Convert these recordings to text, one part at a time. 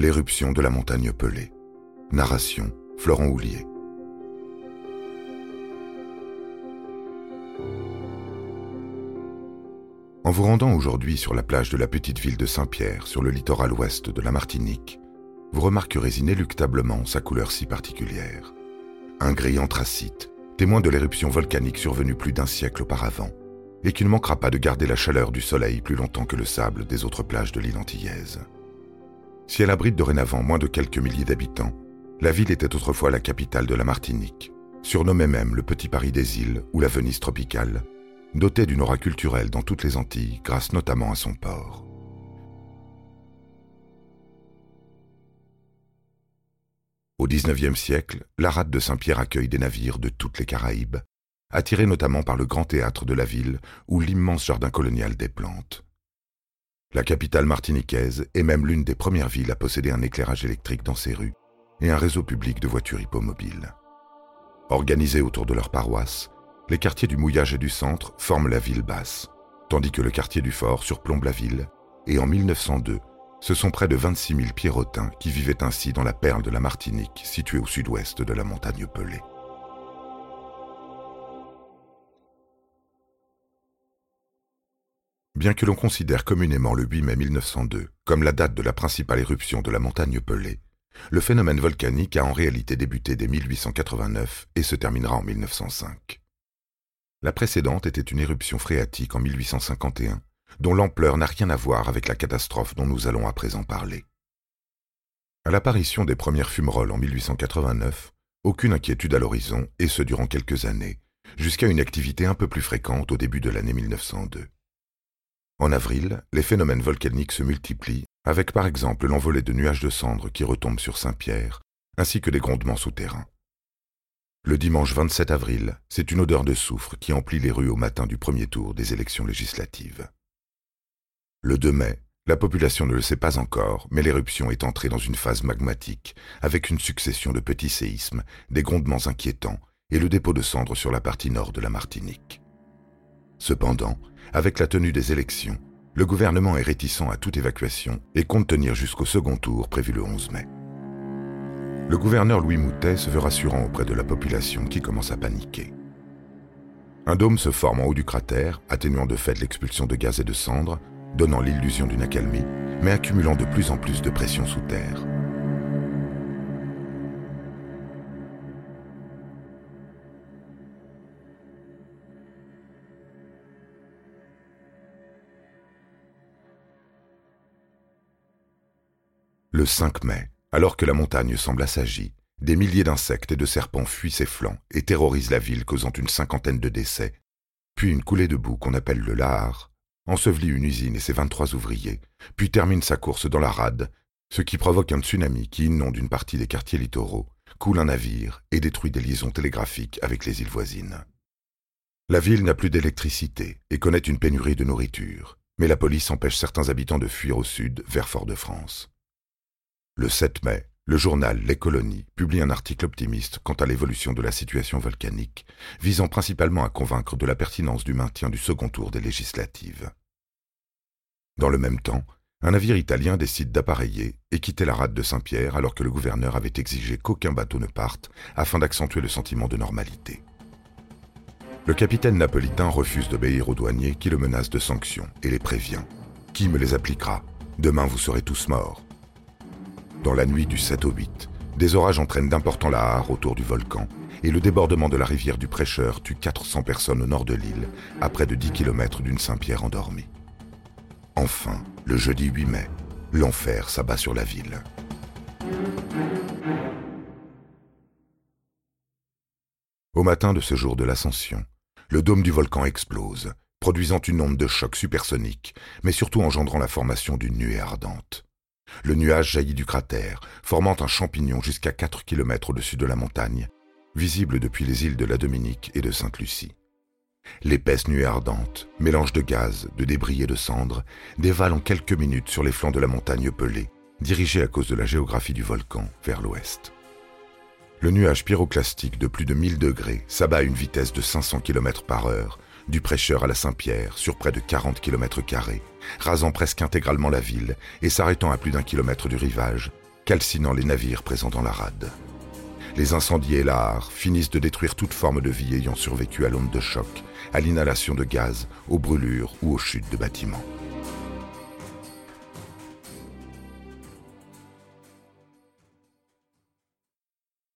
L'éruption de la montagne Pelée. Narration Florent Houlier. En vous rendant aujourd'hui sur la plage de la petite ville de Saint-Pierre, sur le littoral ouest de la Martinique, vous remarquerez inéluctablement sa couleur si particulière. Un gris anthracite, témoin de l'éruption volcanique survenue plus d'un siècle auparavant, et qui ne manquera pas de garder la chaleur du soleil plus longtemps que le sable des autres plages de l'île antillaise. Si elle abrite dorénavant moins de quelques milliers d'habitants, la ville était autrefois la capitale de la Martinique, surnommée même le Petit Paris des îles ou la Venise tropicale, dotée d'une aura culturelle dans toutes les Antilles grâce notamment à son port. Au XIXe siècle, la rade de Saint-Pierre accueille des navires de toutes les Caraïbes, attirés notamment par le grand théâtre de la ville ou l'immense jardin colonial des plantes. La capitale martiniquaise est même l'une des premières villes à posséder un éclairage électrique dans ses rues et un réseau public de voitures hippomobiles. Organisés autour de leur paroisse, les quartiers du mouillage et du centre forment la ville basse, tandis que le quartier du fort surplombe la ville, et en 1902, ce sont près de 26 000 Pierrotins qui vivaient ainsi dans la perle de la Martinique, située au sud-ouest de la montagne Pelée. Bien que l'on considère communément le 8 mai 1902 comme la date de la principale éruption de la montagne Pelée, le phénomène volcanique a en réalité débuté dès 1889 et se terminera en 1905. La précédente était une éruption phréatique en 1851, dont l'ampleur n'a rien à voir avec la catastrophe dont nous allons à présent parler. À l'apparition des premières fumerolles en 1889, aucune inquiétude à l'horizon, et ce durant quelques années, jusqu'à une activité un peu plus fréquente au début de l'année 1902. En avril, les phénomènes volcaniques se multiplient, avec par exemple l'envolée de nuages de cendres qui retombent sur Saint-Pierre, ainsi que des grondements souterrains. Le dimanche 27 avril, c'est une odeur de soufre qui emplit les rues au matin du premier tour des élections législatives. Le 2 mai, la population ne le sait pas encore, mais l'éruption est entrée dans une phase magmatique, avec une succession de petits séismes, des grondements inquiétants et le dépôt de cendres sur la partie nord de la Martinique. Cependant, avec la tenue des élections, le gouvernement est réticent à toute évacuation et compte tenir jusqu'au second tour prévu le 11 mai. Le gouverneur Louis Moutet se veut rassurant auprès de la population qui commence à paniquer. Un dôme se forme en haut du cratère, atténuant de fait l'expulsion de gaz et de cendres, donnant l'illusion d'une accalmie, mais accumulant de plus en plus de pression sous terre. Le 5 mai, alors que la montagne semble assagie, des milliers d'insectes et de serpents fuient ses flancs et terrorisent la ville, causant une cinquantaine de décès. Puis une coulée de boue qu'on appelle le Lahar ensevelit une usine et ses 23 ouvriers, puis termine sa course dans la rade, ce qui provoque un tsunami qui inonde une partie des quartiers littoraux, coule un navire et détruit des liaisons télégraphiques avec les îles voisines. La ville n'a plus d'électricité et connaît une pénurie de nourriture, mais la police empêche certains habitants de fuir au sud vers Fort-de-France. Le 7 mai, le journal Les Colonies publie un article optimiste quant à l'évolution de la situation volcanique, visant principalement à convaincre de la pertinence du maintien du second tour des législatives. Dans le même temps, un navire italien décide d'appareiller et quitter la rade de Saint-Pierre alors que le gouverneur avait exigé qu'aucun bateau ne parte afin d'accentuer le sentiment de normalité. Le capitaine napolitain refuse d'obéir aux douaniers qui le menacent de sanctions et les prévient. Qui me les appliquera? Demain vous serez tous morts. Dans la nuit du 7 au 8, des orages entraînent d'importants lahards autour du volcan et le débordement de la rivière du Prêcheur tue 400 personnes au nord de l'île, à près de 10 km d'une Saint-Pierre endormie. Enfin, le jeudi 8 mai, l'enfer s'abat sur la ville. Au matin de ce jour de l'ascension, le dôme du volcan explose, produisant une onde de choc supersonique, mais surtout engendrant la formation d'une nuée ardente. Le nuage jaillit du cratère, formant un champignon jusqu'à 4 km au-dessus de la montagne, visible depuis les îles de la Dominique et de Sainte-Lucie. L'épaisse nuée ardente, mélange de gaz, de débris et de cendres, dévale en quelques minutes sur les flancs de la montagne pelée, dirigée à cause de la géographie du volcan vers l'ouest. Le nuage pyroclastique de plus de 1000 degrés s'abat à une vitesse de 500 km par heure, du prêcheur à la Saint-Pierre, sur près de 40 km, rasant presque intégralement la ville et s'arrêtant à plus d'un kilomètre du rivage, calcinant les navires présents dans la rade. Les incendies et la finissent de détruire toute forme de vie ayant survécu à l'onde de choc, à l'inhalation de gaz, aux brûlures ou aux chutes de bâtiments.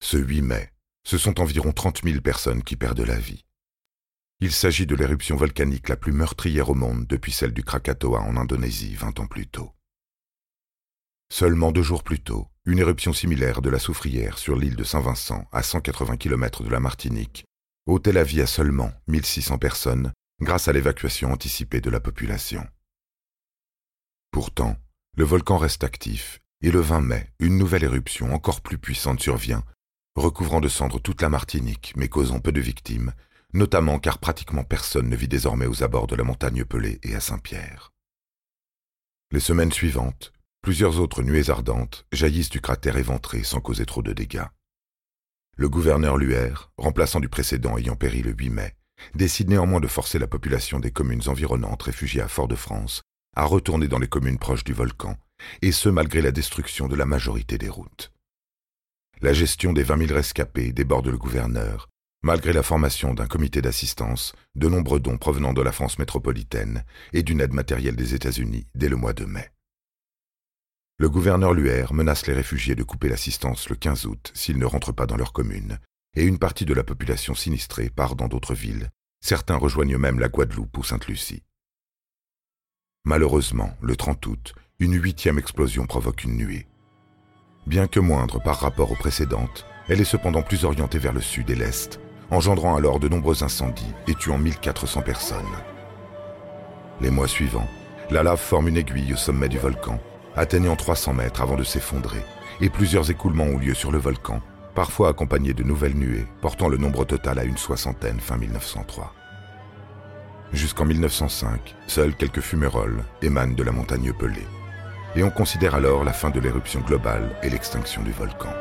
Ce 8 mai, ce sont environ 30 000 personnes qui perdent la vie. Il s'agit de l'éruption volcanique la plus meurtrière au monde depuis celle du Krakatoa en Indonésie 20 ans plus tôt. Seulement deux jours plus tôt, une éruption similaire de la soufrière sur l'île de Saint-Vincent, à 180 km de la Martinique, ôtait la vie à seulement 1600 personnes grâce à l'évacuation anticipée de la population. Pourtant, le volcan reste actif et le 20 mai, une nouvelle éruption encore plus puissante survient recouvrant de cendres toute la Martinique, mais causant peu de victimes, notamment car pratiquement personne ne vit désormais aux abords de la montagne Pelée et à Saint-Pierre. Les semaines suivantes, plusieurs autres nuées ardentes jaillissent du cratère éventré sans causer trop de dégâts. Le gouverneur Luer, remplaçant du précédent ayant péri le 8 mai, décide néanmoins de forcer la population des communes environnantes réfugiées à Fort-de-France à retourner dans les communes proches du volcan, et ce malgré la destruction de la majorité des routes. La gestion des 20 000 rescapés déborde le gouverneur, malgré la formation d'un comité d'assistance, de nombreux dons provenant de la France métropolitaine et d'une aide matérielle des États-Unis dès le mois de mai. Le gouverneur Luer menace les réfugiés de couper l'assistance le 15 août s'ils ne rentrent pas dans leur commune, et une partie de la population sinistrée part dans d'autres villes. Certains rejoignent même la Guadeloupe ou Sainte-Lucie. Malheureusement, le 30 août, une huitième explosion provoque une nuée. Bien que moindre par rapport aux précédentes, elle est cependant plus orientée vers le sud et l'est, engendrant alors de nombreux incendies et tuant 1400 personnes. Les mois suivants, la lave forme une aiguille au sommet du volcan, atteignant 300 mètres avant de s'effondrer, et plusieurs écoulements ont lieu sur le volcan, parfois accompagnés de nouvelles nuées, portant le nombre total à une soixantaine fin 1903. Jusqu'en 1905, seuls quelques fumerolles émanent de la montagne Pelée et on considère alors la fin de l'éruption globale et l'extinction du volcan.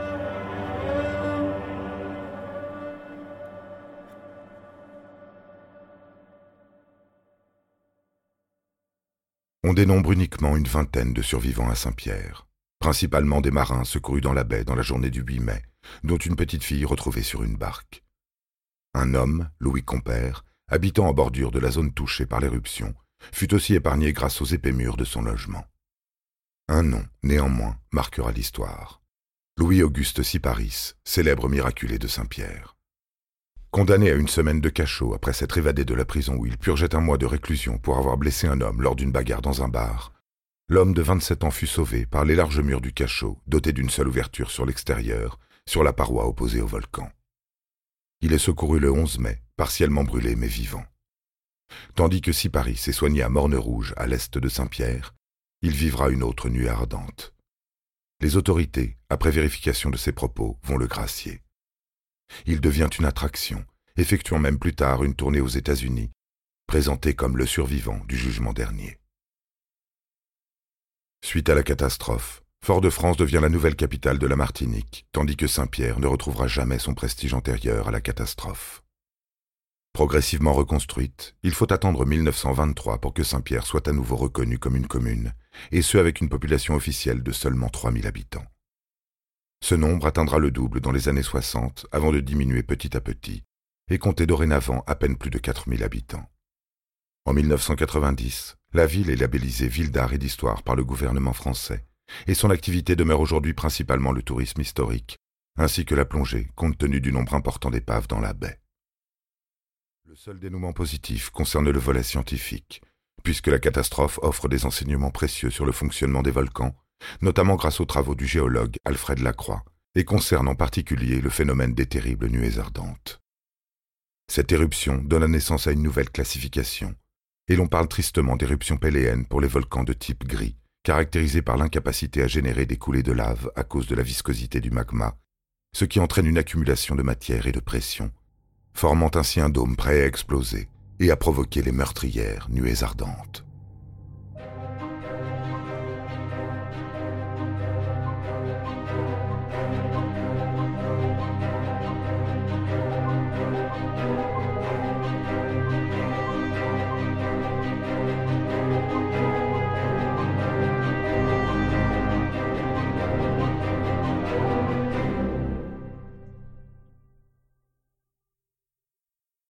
On dénombre uniquement une vingtaine de survivants à Saint-Pierre, principalement des marins secourus dans la baie dans la journée du 8 mai, dont une petite fille retrouvée sur une barque. Un homme, Louis Compère, habitant en bordure de la zone touchée par l'éruption, fut aussi épargné grâce aux épais murs de son logement. Un nom, néanmoins, marquera l'histoire. Louis-Auguste Siparis, célèbre miraculé de Saint-Pierre. Condamné à une semaine de cachot après s'être évadé de la prison où il purgeait un mois de réclusion pour avoir blessé un homme lors d'une bagarre dans un bar, l'homme de 27 ans fut sauvé par les larges murs du cachot, doté d'une seule ouverture sur l'extérieur, sur la paroi opposée au volcan. Il est secouru le 11 mai, partiellement brûlé mais vivant. Tandis que Siparis est soigné à Morne-Rouge, à l'est de Saint-Pierre, il vivra une autre nuit ardente. Les autorités, après vérification de ses propos, vont le gracier. Il devient une attraction, effectuant même plus tard une tournée aux États-Unis, présenté comme le survivant du jugement dernier. Suite à la catastrophe, Fort-de-France devient la nouvelle capitale de la Martinique, tandis que Saint-Pierre ne retrouvera jamais son prestige antérieur à la catastrophe. Progressivement reconstruite, il faut attendre 1923 pour que Saint-Pierre soit à nouveau reconnu comme une commune, et ce avec une population officielle de seulement 3000 habitants. Ce nombre atteindra le double dans les années 60 avant de diminuer petit à petit, et compter dorénavant à peine plus de 4000 habitants. En 1990, la ville est labellisée ville d'art et d'histoire par le gouvernement français, et son activité demeure aujourd'hui principalement le tourisme historique, ainsi que la plongée, compte tenu du nombre important d'épaves dans la baie. Le seul dénouement positif concerne le volet scientifique, puisque la catastrophe offre des enseignements précieux sur le fonctionnement des volcans, notamment grâce aux travaux du géologue Alfred Lacroix, et concerne en particulier le phénomène des terribles nuées ardentes. Cette éruption donne naissance à une nouvelle classification, et l'on parle tristement d'éruption péléenne pour les volcans de type gris, caractérisés par l'incapacité à générer des coulées de lave à cause de la viscosité du magma, ce qui entraîne une accumulation de matière et de pression, formant ainsi un dôme prêt à exploser et à provoquer les meurtrières nuées ardentes.